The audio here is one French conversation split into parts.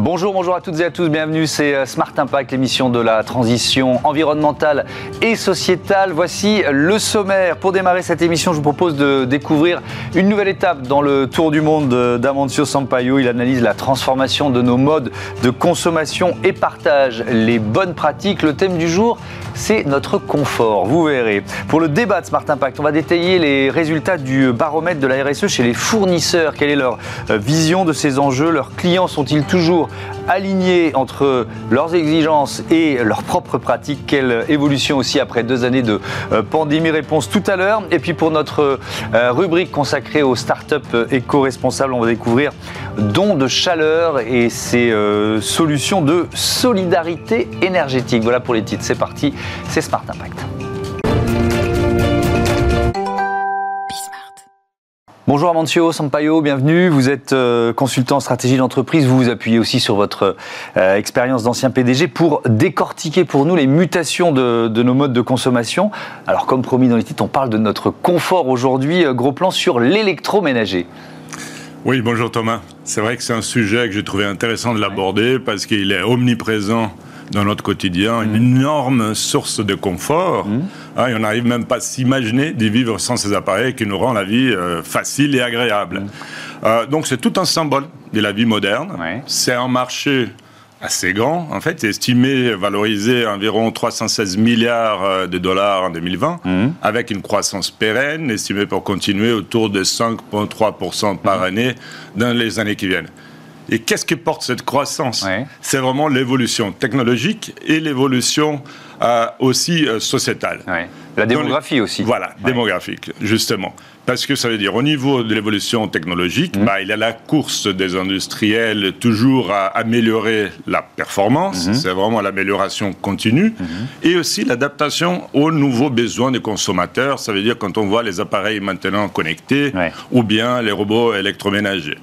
Bonjour, bonjour à toutes et à tous, bienvenue, c'est euh, Smart Impact, l'émission de la transition environnementale et sociétale. Voici le sommaire. Pour démarrer cette émission, je vous propose de découvrir une nouvelle étape dans le tour du monde d'Amancio Sampaio. Il analyse la transformation de nos modes de consommation et partage les bonnes pratiques. Le thème du jour, c'est notre confort, vous verrez. Pour le débat de Smart Impact, on va détailler les résultats du baromètre de la RSE chez les fournisseurs. Quelle est leur euh, vision de ces enjeux? Leurs clients sont-ils toujours alignés entre leurs exigences et leurs propres pratiques Quelle évolution aussi après deux années de euh, pandémie Réponse tout à l'heure. Et puis pour notre euh, rubrique consacrée aux startups éco-responsables, on va découvrir dons de chaleur et ces solutions de solidarité énergétique. Voilà pour les titres. C'est parti c'est Smart Impact. Bonjour Amancio Sampaio, bienvenue. Vous êtes euh, consultant en stratégie d'entreprise. Vous vous appuyez aussi sur votre euh, expérience d'ancien PDG pour décortiquer pour nous les mutations de, nos modes de consommation. Alors, comme promis dans les titres, on parle de notre confort aujourd'hui. Euh, gros plan sur l'électroménager. Oui, bonjour Thomas. C'est vrai que c'est un sujet que j'ai trouvé intéressant de l'aborder parce qu'il est omniprésent dans notre quotidien, une mm. énorme source de confort. Mm. Hein, et on n'arrive même pas à s'imaginer de vivre sans ces appareils qui nous rend la vie euh, facile et agréable. Mm. Euh, donc c'est tout un symbole de la vie moderne. C'est un marché assez grand, en fait, estimé, valorisé à environ 316 milliards euh, de dollars en 2020, avec une croissance pérenne, estimée pour continuer autour de 5,3% par année dans les années qui viennent. Et qu'est-ce qui porte cette croissance C'est vraiment l'évolution technologique et l'évolution euh, aussi euh, sociétale. La démographie aussi. Voilà, démographique, justement. Parce que ça veut dire, au niveau de l'évolution technologique, mmh. bah, il y a la course des industriels toujours à améliorer la performance, mmh. c'est vraiment l'amélioration continue, mmh. et aussi l'adaptation aux nouveaux besoins des consommateurs, ça veut dire quand on voit les appareils maintenant connectés, ou bien les robots électroménagers.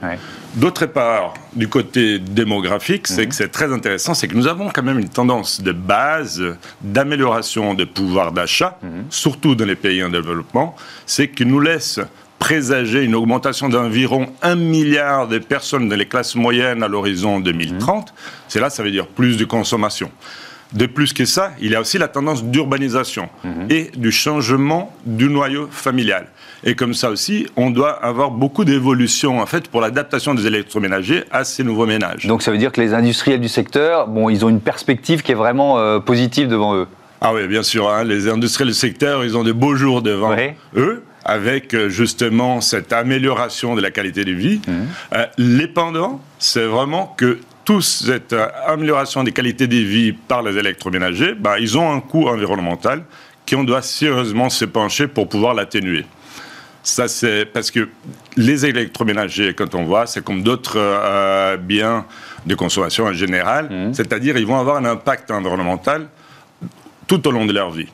D'autre part, du côté démographique, c'est que c'est très intéressant, c'est que nous avons quand même une tendance de base d'amélioration des pouvoirs d'achat, surtout dans les pays en développement, c'est qui nous laisse présager une augmentation d'environ 1 milliard de personnes dans les classes moyennes à l'horizon 2030. C'est là, ça veut dire plus de consommation. De plus que ça, il y a aussi la tendance d'urbanisation mhm. et du changement du noyau familial. Et comme ça aussi, on doit avoir beaucoup d'évolution en fait pour l'adaptation des électroménagers à ces nouveaux ménages. Donc ça veut dire que les industriels du secteur, bon, ils ont une perspective qui est vraiment euh, positive devant eux. Ah oui, bien sûr. Hein. les industriels du secteur, ils ont de beaux jours devant eux avec euh, justement cette amélioration de la qualité de vie. Mmh. Euh, les pendants, c'est vraiment que toute cette amélioration des qualités de vie par les électroménagers, bah, ils ont un coût environnemental qu'on doit sérieusement se pencher pour pouvoir l'atténuer. Ça, c'est parce que les électroménagers, quand on voit, c'est comme d'autres euh, biens de consommation en général, mmh. c'est-à-dire ils vont avoir un impact environnemental tout au long de leur vie,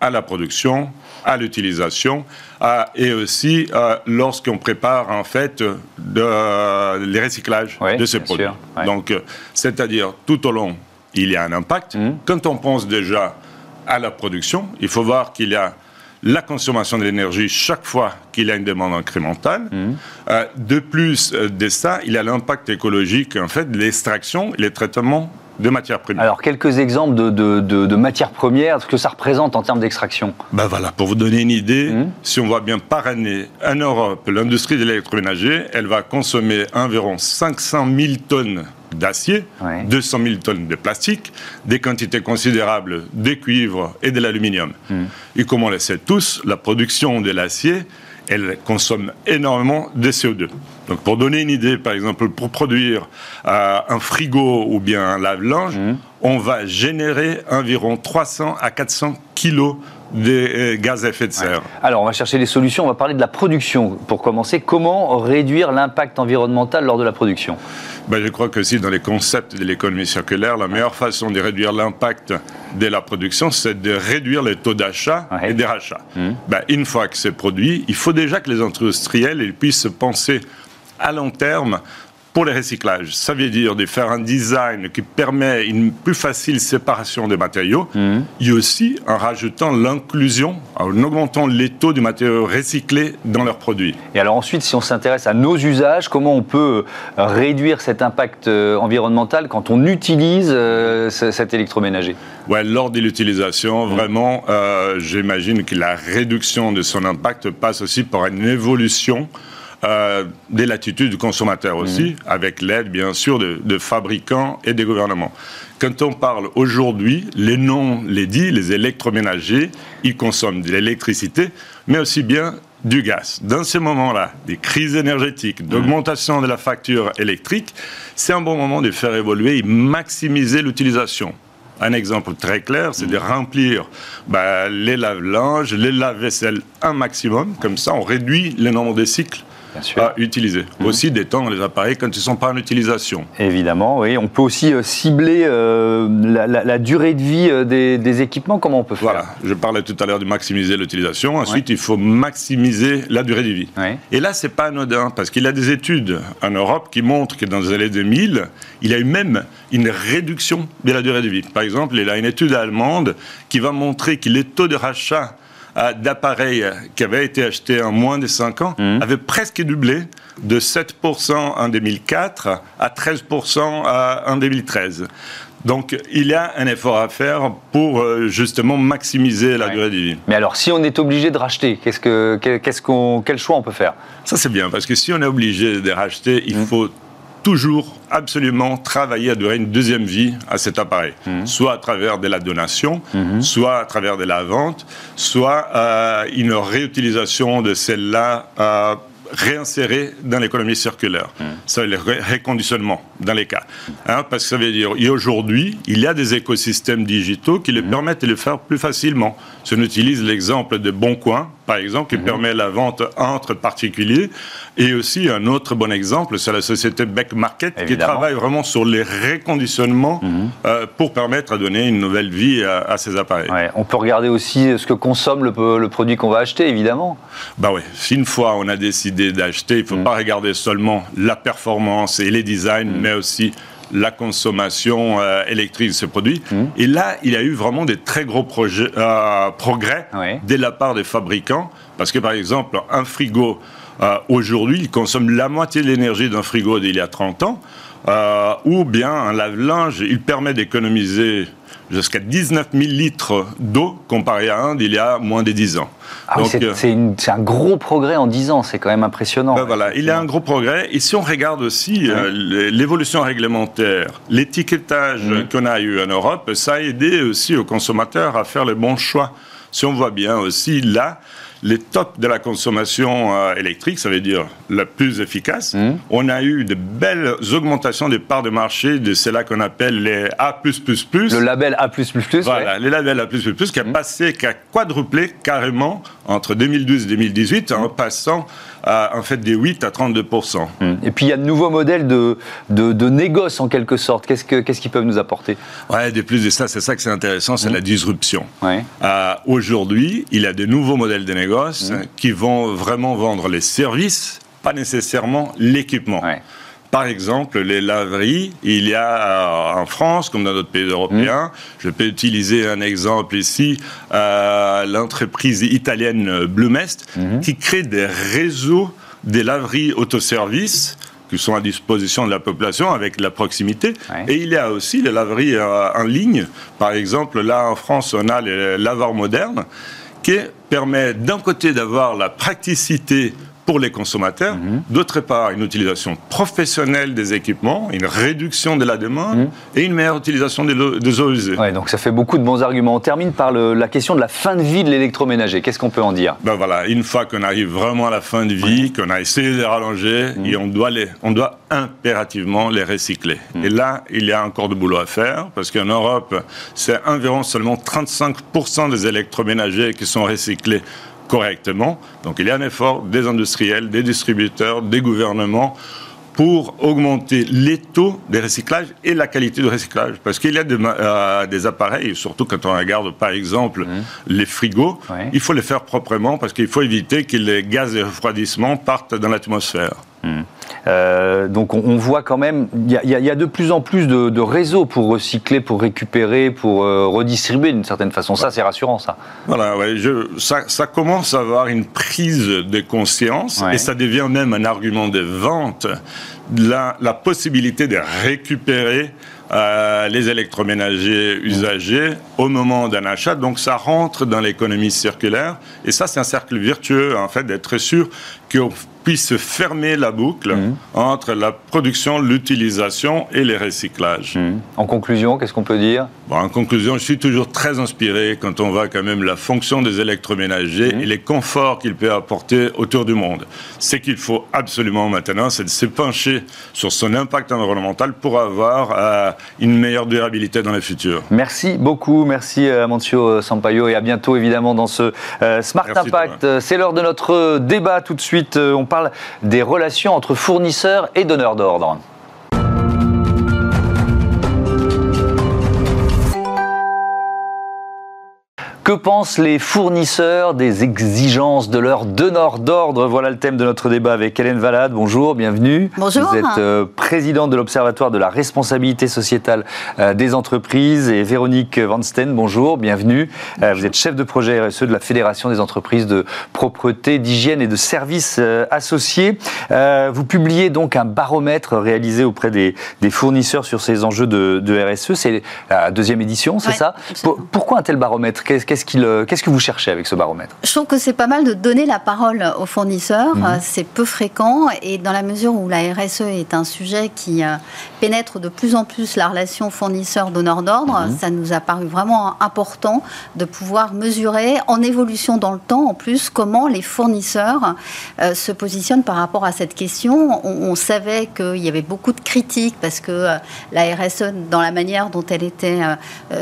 à la production, à l'utilisation, et aussi euh, lorsqu'on prépare en fait de, les recyclages de ces produits. Donc, euh, c'est-à-dire tout au long, il y a un impact. Mmh. Quand on pense déjà à la production, il faut voir qu'il y a la consommation de l'énergie chaque fois qu'il y a une demande incrémentale. Mmh. Euh, de plus euh, de ça, il y a l'impact écologique, en fait, de l'extraction et les traitements de matières premières. Alors, quelques exemples de, matières premières, ce que ça représente en termes d'extraction Ben voilà, pour vous donner une idée, mmh. si on voit bien par année, en Europe, l'industrie de l'électroménager, elle va consommer environ 500 000 tonnes d'acier, 200 000 tonnes de plastique, des quantités considérables de cuivre et de l'aluminium. Hmm. Et comme on le sait tous, la production de l'acier, elle consomme énormément de CO2. Donc pour donner une idée, par exemple, pour produire euh, un frigo ou bien un lave-linge, hmm. on va générer environ 300 à 400 kilos des euh, gaz à effet de serre. Alors, on va chercher des solutions. On va parler de la production. Pour commencer, comment réduire l'impact environnemental lors de la production? Ben, Je crois que si dans les concepts de l'économie circulaire, la meilleure façon de réduire l'impact de la production, c'est de réduire les taux d'achat et des rachats. Mmh. Ben, une fois que c'est produit, il faut déjà que les industriels ils puissent penser à long terme pour les recyclages. Ça veut dire de faire un design qui permet une plus facile séparation des matériaux mhm. et aussi en rajoutant l'inclusion, en augmentant les taux de matériaux recyclés dans leurs produits. Et alors ensuite, si on s'intéresse à nos usages, comment on peut euh, réduire cet impact euh, environnemental quand on utilise euh, cet électroménager? Ouais, lors de l'utilisation, mhm. vraiment, j'imagine que la réduction de son impact passe aussi par une évolution euh, des latitudes du consommateur aussi, mmh. avec l'aide bien sûr de, fabricants et des gouvernements. Quand on parle aujourd'hui, les noms les dit, les électroménagers, ils consomment de l'électricité, mais aussi bien du gaz. Dans ces moments-là, des crises énergétiques, mmh. d'augmentation de la facture électrique, c'est un bon moment de faire évoluer et maximiser l'utilisation. Un exemple très clair, c'est de mmh. remplir bah, les lave-linges, les lave-vaisselle un maximum. Comme ça, on réduit le nombre de cycles à utiliser. Mhm. Aussi détendre les appareils quand ils ne sont pas en utilisation. Évidemment, oui. On peut aussi euh, cibler euh, la, durée de vie euh, des, équipements. Comment on peut faire? Voilà, je parlais tout à l'heure de maximiser l'utilisation. Ensuite, il faut maximiser la durée de vie. Et là, c'est pas anodin, parce qu'il y a des études en Europe qui montrent que dans les années 2000, il y a eu même une réduction de la durée de vie. Par exemple, il y a une étude allemande qui va montrer que les taux de rachat d'appareils qui avaient été achetés en moins de 5 ans mmh. avait presque doublé de 7% en 2004 à 13% en 2013. Donc il y a un effort à faire pour euh, justement maximiser la durée de vie. Mais alors si on est obligé de racheter, qu'est-ce que, qu'est-ce qu'on, quel choix on peut faire? Ça c'est bien parce que si on est obligé de racheter, il mmh. faut toujours absolument travailler à donner une deuxième vie à cet appareil, mhm. soit à travers de la donation, mhm. soit à travers de la vente, soit euh, une réutilisation de celle-là. Euh, réinsérer dans l'économie circulaire. Mmh. Ça, le réconditionnement, dans les cas. Hein, parce que ça veut dire, aujourd'hui, il y a des écosystèmes digitaux qui le mmh. permettent de le faire plus facilement. Si on utilise l'exemple de Boncoin, par exemple, qui mmh. permet la vente entre particuliers, et aussi un autre bon exemple, c'est la société Beck Market, qui travaille vraiment sur les réconditionnements euh, pour permettre à donner une nouvelle vie à, ces appareils. On peut regarder aussi ce que consomme le, le produit qu'on va acheter, évidemment. Bah oui, si une fois on a décidé d'acheter, il ne faut mm. pas regarder seulement la performance et les designs, mais aussi la consommation euh, électrique de ce produit. Mm. Et là, il y a eu vraiment des très gros projets, euh, progrès dès la part des fabricants, parce que par exemple, un frigo, euh, aujourd'hui, il consomme la moitié de l'énergie d'un frigo d'il y a 30 ans, ou bien un lave-linge, il permet d'économiser jusqu'à 19 000 litres d'eau comparé à un d'il y a moins de 10 ans. Ah euh, c'est un gros progrès en 10 ans, c'est quand même impressionnant. Ben voilà, il y a un gros progrès. Et si on regarde aussi euh, l'évolution réglementaire, l'étiquetage mmh. qu'on a eu en Europe, ça a aidé aussi aux consommateurs à faire le bon choix. Si on voit bien aussi là, les tops de la consommation euh, électrique, ça veut dire la plus efficace. Mmh. On a eu de belles augmentations des parts de marché de cela qu'on appelle les A++. Le label A++. Voilà, les labels A++, qui a mmh. passé, qui a quadruplé carrément entre 2012 et 2018 en passant en fait des 8 à 32% hum. Et puis il y a de nouveaux modèles de, de, négoce en quelque sorte. Qu'est-ce qu'ils peuvent nous apporter? Ouais, de plus de ça, c'est ça que c'est intéressant, c'est hum. la disruption. Euh, aujourd'hui, il y a de nouveaux modèles de négoce hum. qui vont vraiment vendre les services, pas nécessairement l'équipement. Par exemple, les laveries, il y a euh, en France, comme dans d'autres pays européens, mmh. je peux utiliser un exemple ici, euh, l'entreprise italienne Blumest, mmh. qui crée des réseaux des laveries autoservices qui sont à disposition de la population avec la proximité. Et il y a aussi les laveries euh, en ligne. Par exemple, là en France, on a les laveurs modernes qui permettent d'un côté d'avoir la praticité pour les consommateurs, mhm. d'autre part une utilisation professionnelle des équipements, une réduction de la demande mhm. et une meilleure utilisation des, eaux usées. Ouais, donc ça fait beaucoup de bons arguments. On termine par la question de la fin de vie de l'électroménager. Qu'est-ce qu'on peut en dire? Ben voilà, une fois qu'on arrive vraiment à la fin de vie, qu'on a essayé de les rallonger, mhm. et on doit, les, on doit impérativement les recycler. Et là, il y a encore de boulot à faire parce qu'en Europe, c'est environ seulement 35% des électroménagers qui sont recyclés correctement. Donc il y a un effort des industriels, des distributeurs, des gouvernements pour augmenter les taux de recyclage et la qualité de recyclage. Parce qu'il y a des, euh, appareils, surtout quand on regarde par exemple mmh. les frigos, il faut les faire proprement parce qu'il faut éviter que les gaz de refroidissement partent dans l'atmosphère. Hmm. Euh, donc on, voit quand même, il y, a de plus en plus de, réseaux pour recycler, pour récupérer, pour euh, redistribuer d'une certaine façon. Ça, c'est rassurant, ça. Voilà, ouais, je, ça, ça, commence à avoir une prise de conscience et ça devient même un argument de vente. La, la possibilité de récupérer euh, les électroménagers usagés au moment d'un achat. Donc ça rentre dans l'économie circulaire. Et ça, c'est un cercle virtueux, en fait, d'être sûr qu'on puisse fermer la boucle mmh. entre la production, l'utilisation et les recyclages. Mmh. En conclusion, qu'est-ce qu'on peut dire? En conclusion, je suis toujours très inspiré quand on voit quand même la fonction des électroménagers mmh. et les conforts qu'ils peuvent apporter autour du monde. Ce qu'il faut absolument maintenant, c'est de se pencher sur son impact environnemental pour avoir euh, une meilleure durabilité dans le futur. Merci beaucoup, merci euh, Amancio Sampaio et à bientôt évidemment dans ce euh, Smart Impact. C'est l'heure de notre débat tout de suite. On parle des relations entre fournisseurs et donneurs d'ordre. Que pensent les fournisseurs des exigences de leurs donneurs d'ordre? Voilà le thème de notre débat avec Hélène Valade. Bonjour, bienvenue. Bonjour. Vous êtes euh, présidente de l'Observatoire de la responsabilité sociétale euh, des entreprises et Véronique Van Steen, bonjour, bienvenue. Euh, vous êtes chef de projet RSE de la Fédération des entreprises de propreté, d'hygiène et de services associés. vous publiez donc un baromètre réalisé auprès des, fournisseurs sur ces enjeux de, RSE. C'est la deuxième édition, c'est ça? Pourquoi un tel baromètre? Qu'est-ce que vous cherchez avec ce baromètre? Je trouve que c'est pas mal de donner la parole aux fournisseurs. Mhm. C'est peu fréquent et dans la mesure où la RSE est un sujet qui euh, pénètre de plus en plus la relation fournisseur-donneur d'ordre, mhm. ça nous a paru vraiment important de pouvoir mesurer en évolution dans le temps en plus comment les fournisseurs euh, se positionnent par rapport à cette question. On, savait qu'il y avait beaucoup de critiques parce que la RSE, dans la manière dont elle était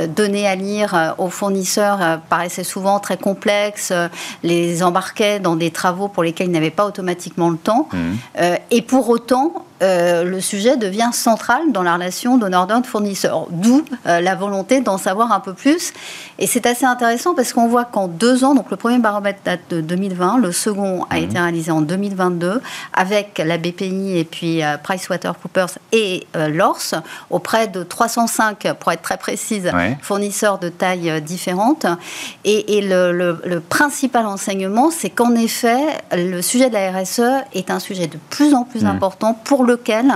donnée à lire aux fournisseurs, paraissaient souvent très complexes, euh, les embarquaient dans des travaux pour lesquels ils n'avaient pas automatiquement le temps. Mmh. Euh, et pour autant, euh, le sujet devient central dans la relation donneur-d'ordre-fournisseur. D'où euh, la volonté d'en savoir un peu plus. Et c'est assez intéressant parce qu'on voit qu'en deux ans, donc le premier baromètre date de 2020, le second a mhm. été réalisé en 2022 avec la BPI et puis euh, PricewaterhouseCoopers et l'ORS auprès de 305, pour être très précise, fournisseurs de tailles différentes. Et, le, le, principal enseignement, c'est qu'en effet, le sujet de la RSE est un sujet de plus en plus mhm. important pour le lequel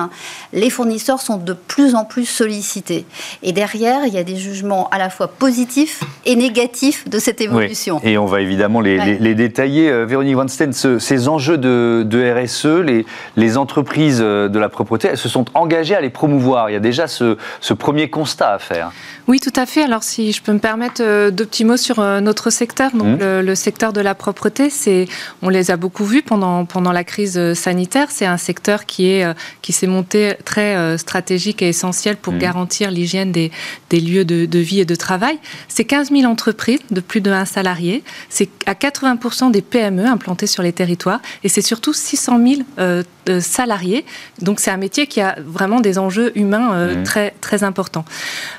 les fournisseurs sont de plus en plus sollicités. Et derrière, il y a des jugements à la fois positifs et négatifs de cette évolution. Et on va évidemment les, détailler. Euh, Véronique Weinstein, ces enjeux de, RSE, les, les, entreprises euh, de la propreté, elles se sont engagées à les promouvoir. Il y a déjà ce, ce premier constat à faire. Oui, tout à fait. Alors, si je peux me permettre euh, deux petits mots sur notre secteur, donc mmh. le, secteur de la propreté, c'est, on les a beaucoup vus pendant pendant la crise sanitaire. C'est un secteur qui est qui s'est monté très euh, stratégique et essentiel pour mmh. garantir l'hygiène des, des, lieux de, de, vie et de travail. C'est 15 000 entreprises de plus de 1 salarié. C'est à 80% des PME implantées sur les territoires. Et c'est surtout 600 000 euh, salariés. Donc c'est un métier qui a vraiment des enjeux humains euh, mmh. très, très importants.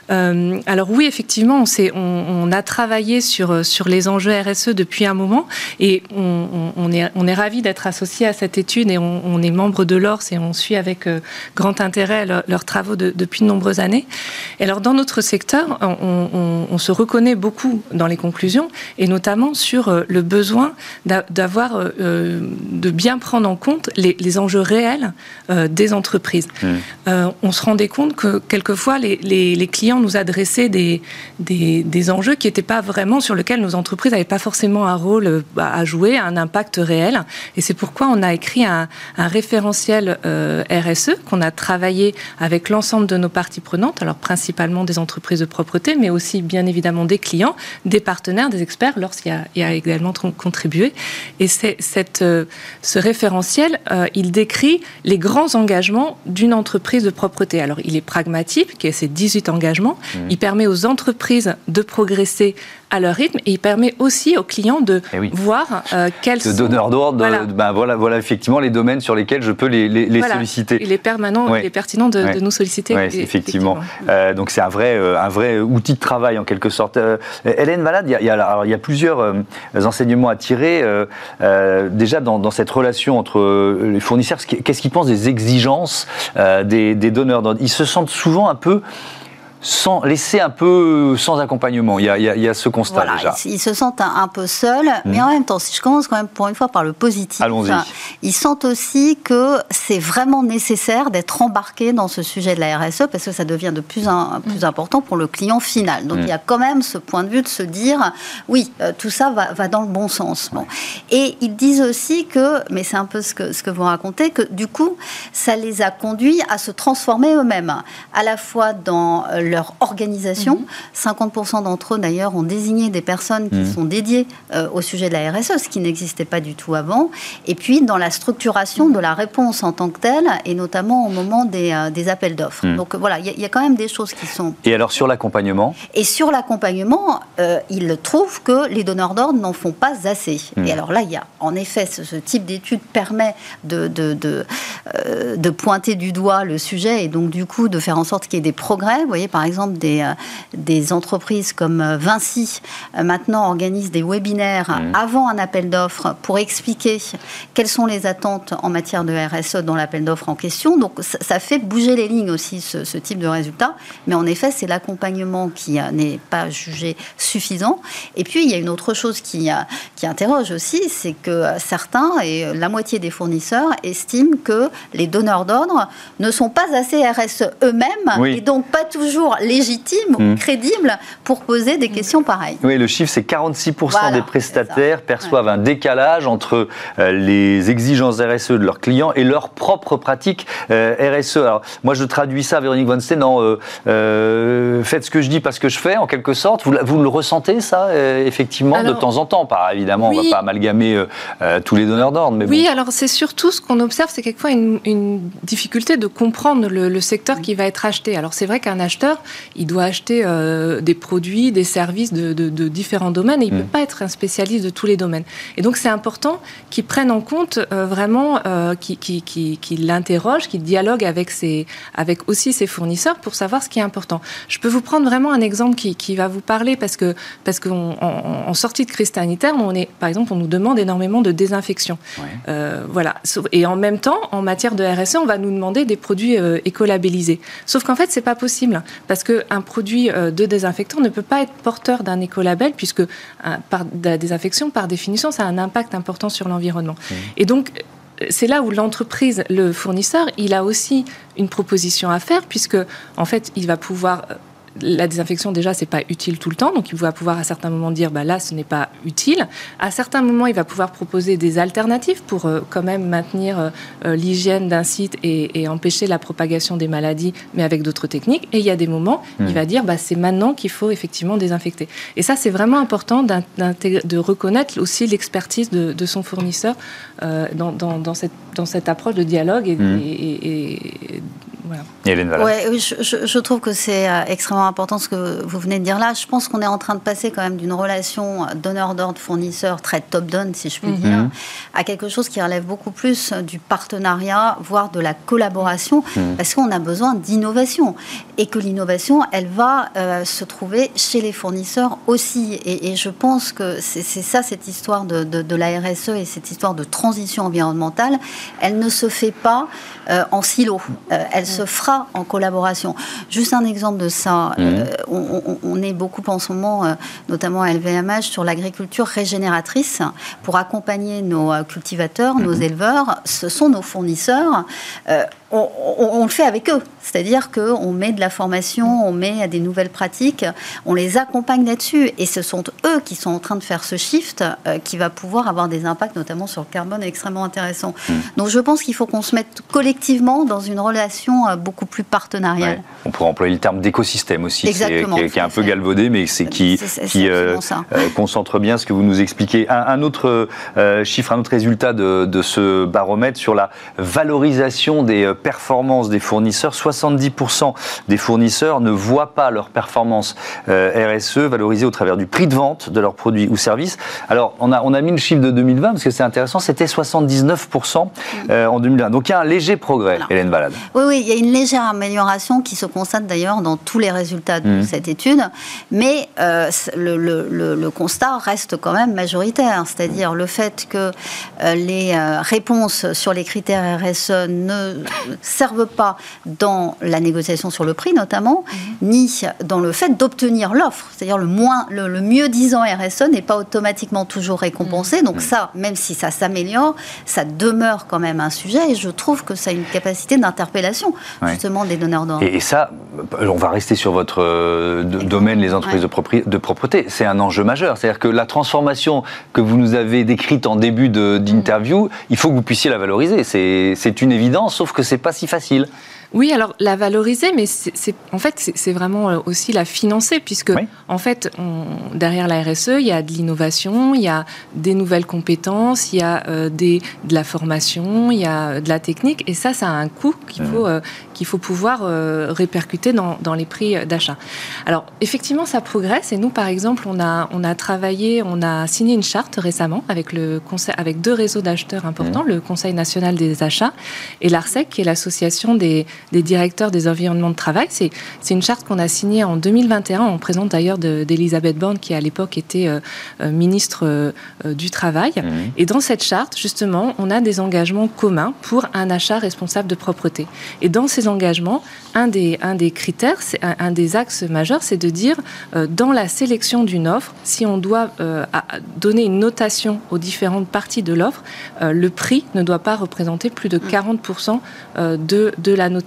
alors oui, effectivement, on, on, on, a travaillé sur, sur les enjeux RSE depuis un moment. Et on, on est, on est ravis d'être associé à cette étude et on, est membre de l'ORS et on suit avec euh, grand intérêt leurs travaux depuis de nombreuses années. Et alors, dans notre secteur, on, se reconnaît beaucoup dans les conclusions, et notamment sur euh, le besoin d'avoir, euh, de bien prendre en compte les, enjeux réels des entreprises. Mmh. on se rendait compte que quelquefois, les, clients nous adressaient des, des, enjeux qui n'étaient pas vraiment sur lesquels nos entreprises n'avaient pas forcément un rôle à jouer, un impact réel. Et c'est pourquoi on a écrit un, référentiel RSE qu'on a travaillé avec l'ensemble de nos parties prenantes, alors principalement des entreprises de propreté, mais aussi bien évidemment des clients, des partenaires, des experts, lorsqu'il y, a également contribué. Et cette, euh, ce référentiel, euh, il décrit les grands engagements d'une entreprise de propreté. Alors il est pragmatique, qui est ces 18 engagements. Mmh. Il permet aux entreprises de progresser à leur rythme et il permet aussi aux clients de eh voir euh, quels de donneurs d'ordre, voilà. ben voilà, voilà effectivement les domaines sur lesquels je peux les, les, solliciter. Il est permanent, il est pertinent de, nous solliciter. effectivement. Euh, donc c'est un vrai, euh, un vrai outil de travail en quelque sorte. Hélène Valade, il y a, il y a plusieurs enseignements à tirer. déjà dans, dans, cette relation entre les fournisseurs, qu'est-ce qu'ils pensent des exigences des, des donneurs d'ordre? Ils se sentent souvent un peu sans laisser un peu sans accompagnement. Il y a, ce constat déjà. Ils, se sentent un, peu seuls, mais hmm. en même temps, si je commence quand même pour une fois par le positif, ils sentent aussi que c'est vraiment nécessaire d'être embarqué dans ce sujet de la RSE parce que ça devient de plus en plus hmm. important pour le client final. Donc hmm. il y a quand même ce point de vue de se dire oui, euh, tout ça va, dans le bon sens. Bon. Et ils disent aussi que, mais c'est un peu ce que, ce que vous racontez, que du coup, ça les a conduits à se transformer eux-mêmes, à la fois dans leur leur organisation. 50% mhm. d'entre eux, d'ailleurs, ont désigné des personnes qui mhm. sont dédiées euh, au sujet de la RSE, ce qui n'existait pas du tout avant. Et puis, dans la structuration de la réponse en tant que telle, et notamment au moment des, euh, appels d'offres. Mhm. Donc voilà, il y, a quand même des choses qui sont... Et alors, sur l'accompagnement? Et sur l'accompagnement, euh, ils trouvent que les donneurs d'ordre n'en font pas assez. Et alors là, il y a, en effet, ce, type d'étude permet de, de, de, de, pointer du doigt le sujet et donc, du coup, de faire en sorte qu'il y ait des progrès. Vous voyez, par exemple, des, euh, des entreprises comme euh, Vinci euh, maintenant organisent des webinaires mmh. avant un appel d'offres pour expliquer quelles sont les attentes en matière de RSE dans l'appel d'offres en question. Donc ça, fait bouger les lignes aussi, ce, type de résultat. Mais en effet, c'est l'accompagnement qui n'est pas jugé suffisant. Et puis, il y a une autre chose qui, qui interroge aussi, c'est que certains, et la moitié des fournisseurs, estiment que les donneurs d'ordre ne sont pas assez RSE eux-mêmes et donc pas toujours légitime ou hmm. crédible pour poser des questions pareilles. Oui, le chiffre, c'est 46% des prestataires perçoivent un décalage entre euh, les exigences RSE de leurs clients et leurs propres pratiques euh, RSE. Alors, moi, je traduis ça, Véronique Von Steen, en euh, faites ce que je dis parce que je fais, en quelque sorte. Vous, vous le ressentez, ça, effectivement, de temps en temps? Par Évidemment, on ne va pas amalgamer tous les donneurs d'ordre. Oui, alors c'est surtout ce qu'on observe, c'est quelquefois une, une, difficulté de comprendre le, le secteur qui va être acheté. Alors, c'est vrai qu'un acheteur, il doit acheter euh, des produits, des services de, différents domaines et il ne peut mm. pas être un spécialiste de tous les domaines. Et donc c'est important qu'il prenne en compte euh, vraiment, euh, qu'il qui, l'interroge, qu'il dialogue avec, ses, avec aussi ses fournisseurs pour savoir ce qui est important. Je peux vous prendre vraiment un exemple qui, va vous parler parce que parce qu'en en, sortie de crise sanitaire, on est, par exemple, on nous demande énormément de désinfection. voilà. Et en même temps, en matière de RSE, on va nous demander des produits écolabellisés. Sauf qu'en fait, c'est pas possible parce qu'un produit euh, de désinfectant ne peut pas être porteur d'un écolabel, puisque euh, la désinfection, par définition, ça a un impact important sur l'environnement. Mmh. Et donc, c'est là où l'entreprise, le fournisseur, il a aussi une proposition à faire, puisque en fait, il va pouvoir euh, la désinfection, déjà, c'est pas utile tout le temps. Donc, il va pouvoir à certains moments dire, bah, là, ce n'est pas utile. À certains moments, il va pouvoir proposer des alternatives pour euh, quand même maintenir euh, euh, l'hygiène d'un site et, empêcher la propagation des maladies, mais avec d'autres techniques. Et il y a des moments, il hmm. va dire, bah, c'est maintenant qu'il faut effectivement désinfecter. Et ça, c'est vraiment important de reconnaître aussi l'expertise de, son fournisseur dans, cette, approche de dialogue et, hmm. et Ouais, je, je, trouve que c'est euh, extrêmement important ce que vous venez de dire là. Je pense qu'on est en train de passer quand même d'une relation donneur d'ordre fournisseur très top-down, si je puis mhm. dire, à quelque chose qui relève beaucoup plus du partenariat, voire de la collaboration, mhm. parce qu'on a besoin d'innovation et que l'innovation, elle va euh, se trouver chez les fournisseurs aussi. Et, je pense que c'est ça cette histoire de, de, la RSE et cette histoire de transition environnementale. Elle ne se fait pas euh, en silo. elle se fera en collaboration. Juste un exemple de ça. Mhm. Euh, on, est beaucoup en ce moment, euh, notamment à LVMH, sur l'agriculture régénératrice pour accompagner nos euh, cultivateurs, nos mhm. éleveurs. Ce sont nos fournisseurs on, le fait avec eux. C'est-à-dire qu'on met de la formation, on met des nouvelles pratiques, on les accompagne là-dessus. Et ce sont eux qui sont en train de faire ce shift euh, qui va pouvoir avoir des impacts, notamment sur le carbone, extrêmement intéressants. Hmm. Donc je pense qu'il faut qu'on se mette collectivement dans une relation euh, beaucoup plus partenariale. On pourrait employer le terme d'écosystème aussi, qui, est, un peu galvaudé, mais c'est qui, qui euh, concentre bien ce que vous nous expliquez. Un, autre chiffre, un autre résultat de, de ce baromètre sur la valorisation des performance des fournisseurs. 70% des fournisseurs ne voient pas leur performance RSE valorisée au travers du prix de vente de leurs produits ou services. Alors, on a, on a mis le chiffre de 2020 parce que c'est intéressant, c'était 79% en 2020. Donc, il y a un léger progrès, Hélène Balade. Oui, oui, il y a une légère amélioration qui se constate d'ailleurs dans tous les résultats de mmh. cette étude, mais le, le, constat reste quand même majoritaire, c'est-à-dire le fait que les réponses sur les critères RSE ne servent pas dans la négociation sur le prix notamment, mhm. ni dans le fait d'obtenir l'offre. C'est-à-dire le, moins, le, mieux disant RSE n'est pas automatiquement toujours récompensé. Mhm. Donc ça, même si ça s'améliore, ça demeure quand même un sujet et je trouve que ça a une capacité d'interpellation justement des donneurs d'ordre. Et, ça, on va rester sur votre euh, domaine, les entreprises de, de propreté. C'est un enjeu majeur. C'est-à-dire que la transformation que vous nous avez décrite en début d'interview, mhm. il faut que vous puissiez la valoriser. C'est une évidence, sauf que c'est pas si facile. Oui, alors la valoriser, mais c'est en fait c'est vraiment euh, aussi la financer, puisque en fait derrière la RSE, il y a de l'innovation, il y a des nouvelles compétences, il y a euh, des, de la formation, il y a de la technique, et ça, ça a un coût qu'il faut euh, qu'il faut pouvoir répercuter dans, dans, les prix d'achat. Alors effectivement, ça progresse, et nous par exemple, on a on a travaillé, on a signé une charte récemment avec le conseil, avec deux réseaux d'acheteurs importants, le Conseil national des achats et l'ARSEC, qui est l'association des des directeurs des environnements de travail. C'est une charte qu'on a signée en 2021, en présente d'ailleurs d'Elisabeth Borne, qui à l'époque était euh, euh, ministre euh, du Travail. Mmh. Et dans cette charte, justement, on a des engagements communs pour un achat responsable de propreté. Et dans ces engagements, un des, un des critères, un, un, des axes majeurs, c'est de dire, dans la sélection d'une offre, si on doit donner une notation aux différentes parties de l'offre, le prix ne doit pas représenter plus de 40% de, de la notation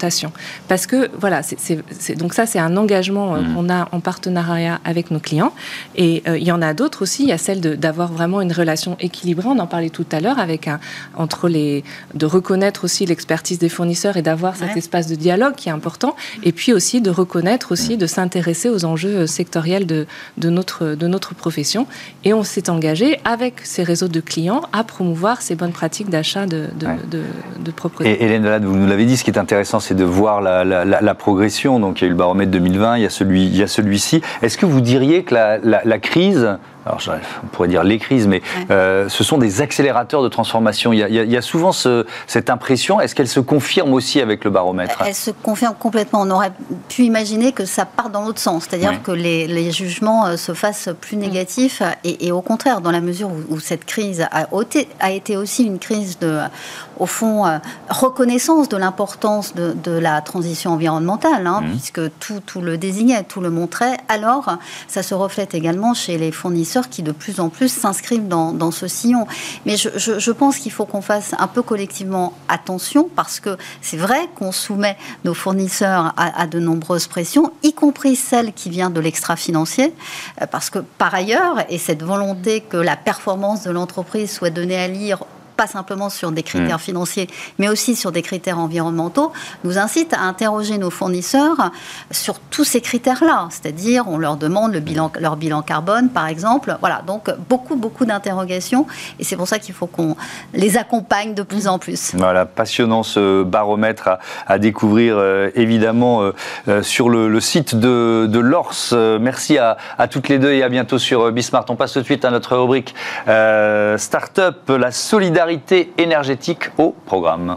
parce que, voilà, c'est, donc ça, c'est un engagement euh, mm. qu'on a en partenariat avec nos clients. Et euh, il y en a d'autres aussi. Il y a celle d'avoir vraiment une relation équilibrée. On en parlait tout à l'heure avec un, entre les, de reconnaître aussi l'expertise des fournisseurs et d'avoir cet espace de dialogue qui est important. Et puis aussi de reconnaître aussi, de s'intéresser aux enjeux euh, sectoriels de, de, notre, de notre profession. Et on s'est engagé avec ces réseaux de clients à promouvoir ces bonnes pratiques d'achat de, de, de, propreté. Et Hélène Delade, vous nous l'avez dit, ce qui est intéressant, c'est de voir la, progression. Donc il y a eu le baromètre 2020, il y a celui, il y a celui-ci. Est-ce que vous diriez que la, crise alors on pourrait dire les crises, mais euh, ce sont des accélérateurs de transformation. Il y a, souvent cette impression. Est-ce qu'elle se confirme aussi avec le baromètre Elle se confirme complètement. On aurait pu imaginer que ça part dans l'autre sens, c'est-à-dire que les, jugements euh, se fassent plus mm. négatifs, et, au contraire, dans la mesure où, cette crise a, a, été aussi une crise de, au fond, euh, reconnaissance de l'importance de, la transition environnementale, hein, mm. puisque tout, tout le désignait, tout le montrait. Alors, ça se reflète également chez les fournisseurs qui de plus en plus s'inscrivent dans, ce sillon. Mais je, pense qu'il faut qu'on fasse un peu collectivement attention parce que c'est vrai qu'on soumet nos fournisseurs à, de nombreuses pressions, y compris celles qui viennent de l'extra-financier, euh, parce que par ailleurs, et cette volonté que la performance de l'entreprise soit donnée à lire pas simplement sur des critères mm. financiers, mais aussi sur des critères environnementaux, nous incite à interroger nos fournisseurs sur tous ces critères-là. C'est-à-dire, on leur demande le bilan, leur bilan carbone, par exemple. Voilà, donc beaucoup, beaucoup d'interrogations. Et c'est pour ça qu'il faut qu'on les accompagne de plus en plus. Voilà, passionnant ce baromètre à, découvrir, euh, évidemment, euh, euh, sur le, site de, de l'ORS. merci à, à, toutes les deux et à bientôt sur Bismart. On passe tout de suite à notre rubrique Startup, la solidarité énergétique au programme.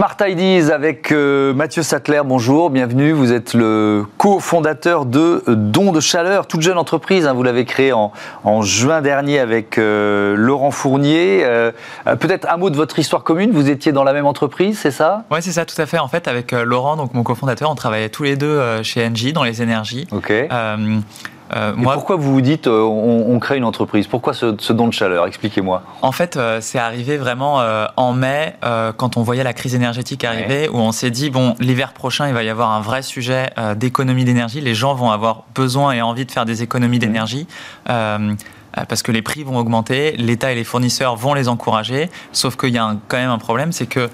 Smart Ideas avec euh, Mathieu Sattler, bonjour, bienvenue. Vous êtes le cofondateur de Don de Chaleur, toute jeune entreprise. Hein. vous l'avez créée en, juin dernier avec euh, Laurent Fournier. Euh, peut-être un mot de votre histoire commune. Vous étiez dans la même entreprise, c'est ça? Oui, c'est ça, tout à fait. En fait, avec Laurent, donc mon cofondateur, on travaillait tous les deux chez Engie dans les énergies. Ok. Euh, pourquoi vous vous dites euh, on, crée une entreprise? Pourquoi ce, don de chaleur? Expliquez-moi. En fait, euh, c'est arrivé vraiment en mai, quand on voyait la crise énergétique arriver, où on s'est dit bon, l'hiver prochain, il va y avoir un vrai sujet d'économie d'énergie. Les gens vont avoir besoin et envie de faire des économies mmh. d'énergie. parce que les prix vont augmenter, l'État et les fournisseurs vont les encourager, sauf qu'il y a quand même un problème, c'est que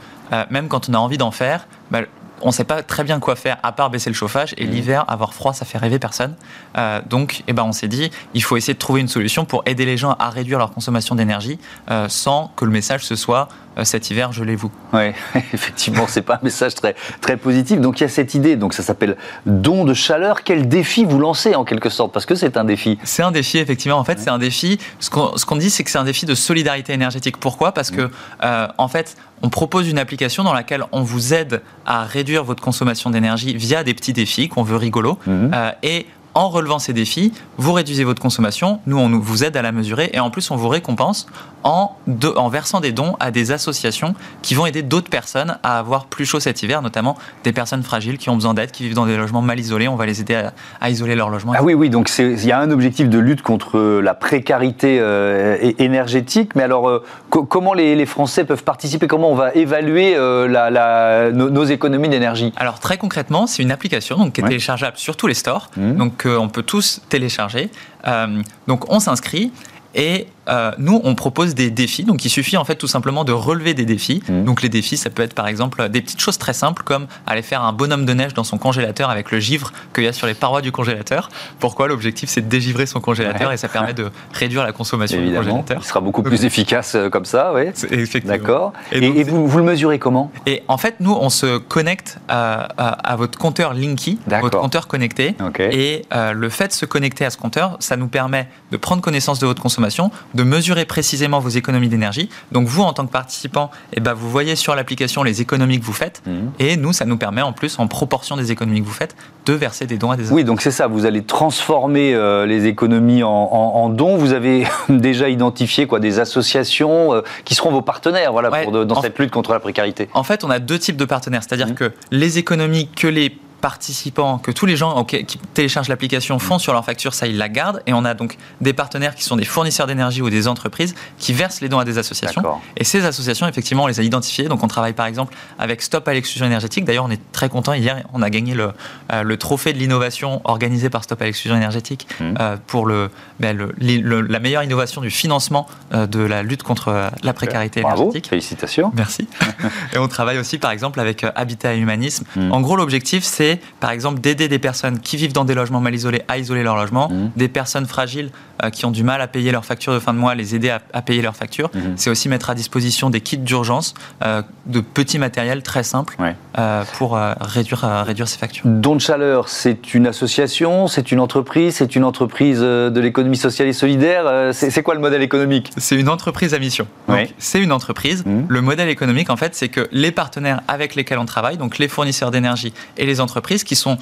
même quand on a envie d'en faire, bah, on ne sait pas très bien quoi faire à part baisser le chauffage. Et mmh. l'hiver, avoir froid, ça fait rêver personne. Euh, donc, eh ben, on s'est dit, il faut essayer de trouver une solution pour aider les gens à réduire leur consommation d'énergie euh, sans que le message ce soit cet hiver, je l'ai vous. Oui, effectivement, c'est pas un message très, très positif. Donc il y a cette idée, donc ça s'appelle don de chaleur. Quel défi vous lancez en quelque sorte? Parce que c'est un défi. C'est un défi, effectivement. En fait, c'est un défi. Ce qu'on dit, c'est que c'est un défi de solidarité énergétique. Pourquoi? Parce que, en fait, on propose une application dans laquelle on vous aide à réduire votre consommation d'énergie via des petits défis qu'on veut rigolos. Mhm. Euh, et en relevant ces défis, vous réduisez votre consommation, nous on vous aide à la mesurer et en plus on vous récompense en, en versant des dons à des associations qui vont aider d'autres personnes à avoir plus chaud cet hiver, notamment des personnes fragiles qui ont besoin d'aide, qui vivent dans des logements mal isolés, on va les aider à, isoler leur logement. Ah oui, oui, donc il y a un objectif de lutte contre la précarité euh, énergétique, mais alors euh, comment les, Français peuvent participer, comment on va évaluer euh, la, nos, économies d'énergie? Alors très concrètement, c'est une application donc, qui est téléchargeable sur tous les stores, mmh. donc on peut tous télécharger. Euh, donc on s'inscrit et euh, nous, on propose des défis. Donc, il suffit en fait tout simplement de relever des défis. Mmh. Donc, les défis, ça peut être par exemple des petites choses très simples comme aller faire un bonhomme de neige dans son congélateur avec le givre qu'il y a sur les parois du congélateur. Pourquoi? L'objectif, c'est de dégivrer son congélateur et ça permet de réduire la consommation du congélateur. Il sera beaucoup plus efficace euh, comme ça, oui. Effectivement. D'accord. Et, vous, vous, le mesurez comment? Et en fait, nous, on se connecte à, votre compteur Linky, votre compteur connecté. Et euh, le fait de se connecter à ce compteur, ça nous permet de prendre connaissance de votre consommation, de mesurer précisément vos économies d'énergie. Donc vous, en tant que participant, eh ben, vous voyez sur l'application les économies que vous faites. Mhm. Et nous, ça nous permet en plus, en proportion des économies que vous faites, de verser des dons à des Oui, donc c'est ça, vous allez transformer euh, les économies en, dons. Vous avez déjà identifié quoi, des associations euh, qui seront vos partenaires voilà, dans cette lutte contre la précarité. En fait, on a deux types de partenaires, c'est-à-dire mhm. que les économies que les participants, que tous les gens qui téléchargent l'application font sur leur facture, ça ils la gardent. Et on a donc des partenaires qui sont des fournisseurs d'énergie ou des entreprises qui versent les dons à des associations. Et ces associations, effectivement, on les a identifiées. Donc on travaille par exemple avec Stop à l'exclusion énergétique. D'ailleurs, on est très content. Hier, on a gagné le, euh, le trophée de l'innovation organisé par Stop à l'exclusion énergétique mmh. euh, pour ben, le, la meilleure innovation du financement euh, de la lutte contre la précarité Bravo, énergétique. Félicitations. Merci. et on travaille aussi par exemple avec Habitat et Humanisme. Mmh. En gros, l'objectif, c'est par exemple, d'aider des personnes qui vivent dans des logements mal isolés à isoler leur logement, mmh. des personnes fragiles qui ont du mal à payer leurs factures de fin de mois, les aider à, payer leurs factures. Mmh. C'est aussi mettre à disposition des kits d'urgence, euh, de petits matériels très simples euh, pour réduire, réduire ces factures. Don de chaleur, c'est une association, c'est une entreprise, c'est une entreprise de l'économie sociale et solidaire. c'est quoi le modèle économique? C'est une entreprise à mission. C'est une entreprise. Mmh. Le modèle économique, en fait, c'est que les partenaires avec lesquels on travaille, donc les fournisseurs d'énergie et les entreprises, qui sont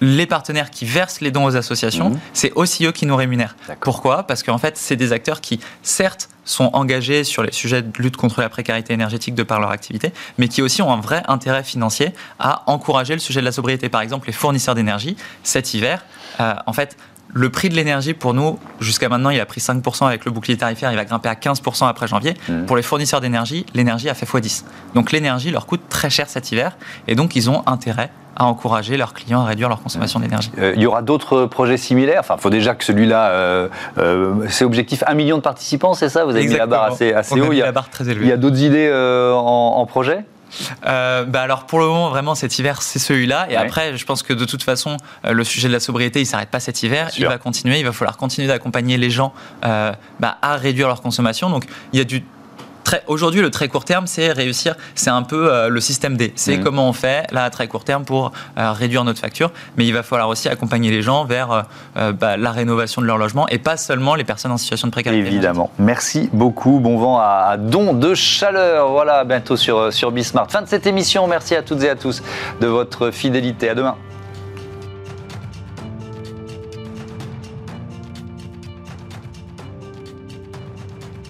les partenaires qui versent les dons aux associations, mhm. c'est aussi eux qui nous rémunèrent. Pourquoi? Parce qu'en fait, c'est des acteurs qui, certes, sont engagés sur les sujets de lutte contre la précarité énergétique de par leur activité, mais qui aussi ont un vrai intérêt financier à encourager le sujet de la sobriété. Par exemple, les fournisseurs d'énergie, cet hiver, euh, en fait, le prix de l'énergie pour nous, jusqu'à maintenant, il a pris 5% avec le bouclier tarifaire, il va grimper à 15% après janvier. Mhm. Pour les fournisseurs d'énergie, l'énergie a fait x10. Donc l'énergie leur coûte très cher cet hiver, et donc ils ont intérêt à encourager leurs clients à réduire leur consommation d'énergie. Euh, il y aura d'autres projets similaires. Enfin, il faut déjà que celui-là, euh, euh, c'est objectif. 1 million de participants, c'est ça? Vous avez mis la barre assez, assez haut. il y a, la barre très élevée. Il y a d'autres idées en, projet? Bah alors pour le moment vraiment cet hiver c'est celui-là. Et après je pense que de toute façon le sujet de la sobriété il s'arrête pas cet hiver. Il va continuer. Il va falloir continuer d'accompagner les gens bah, à réduire leur consommation. Donc il y a du Aujourd'hui, le très court terme, c'est réussir. C'est un peu euh, le système D. C'est mmh. comment on fait, là, à très court terme, pour euh, réduire notre facture. Mais il va falloir aussi accompagner les gens vers euh, bah, la rénovation de leur logement et pas seulement les personnes en situation de précarité. Évidemment. Merci beaucoup. Bon vent à, Don de Chaleur. Voilà, bientôt sur, sur Bismart. Fin de cette émission. Merci à toutes et à tous de votre fidélité. À demain.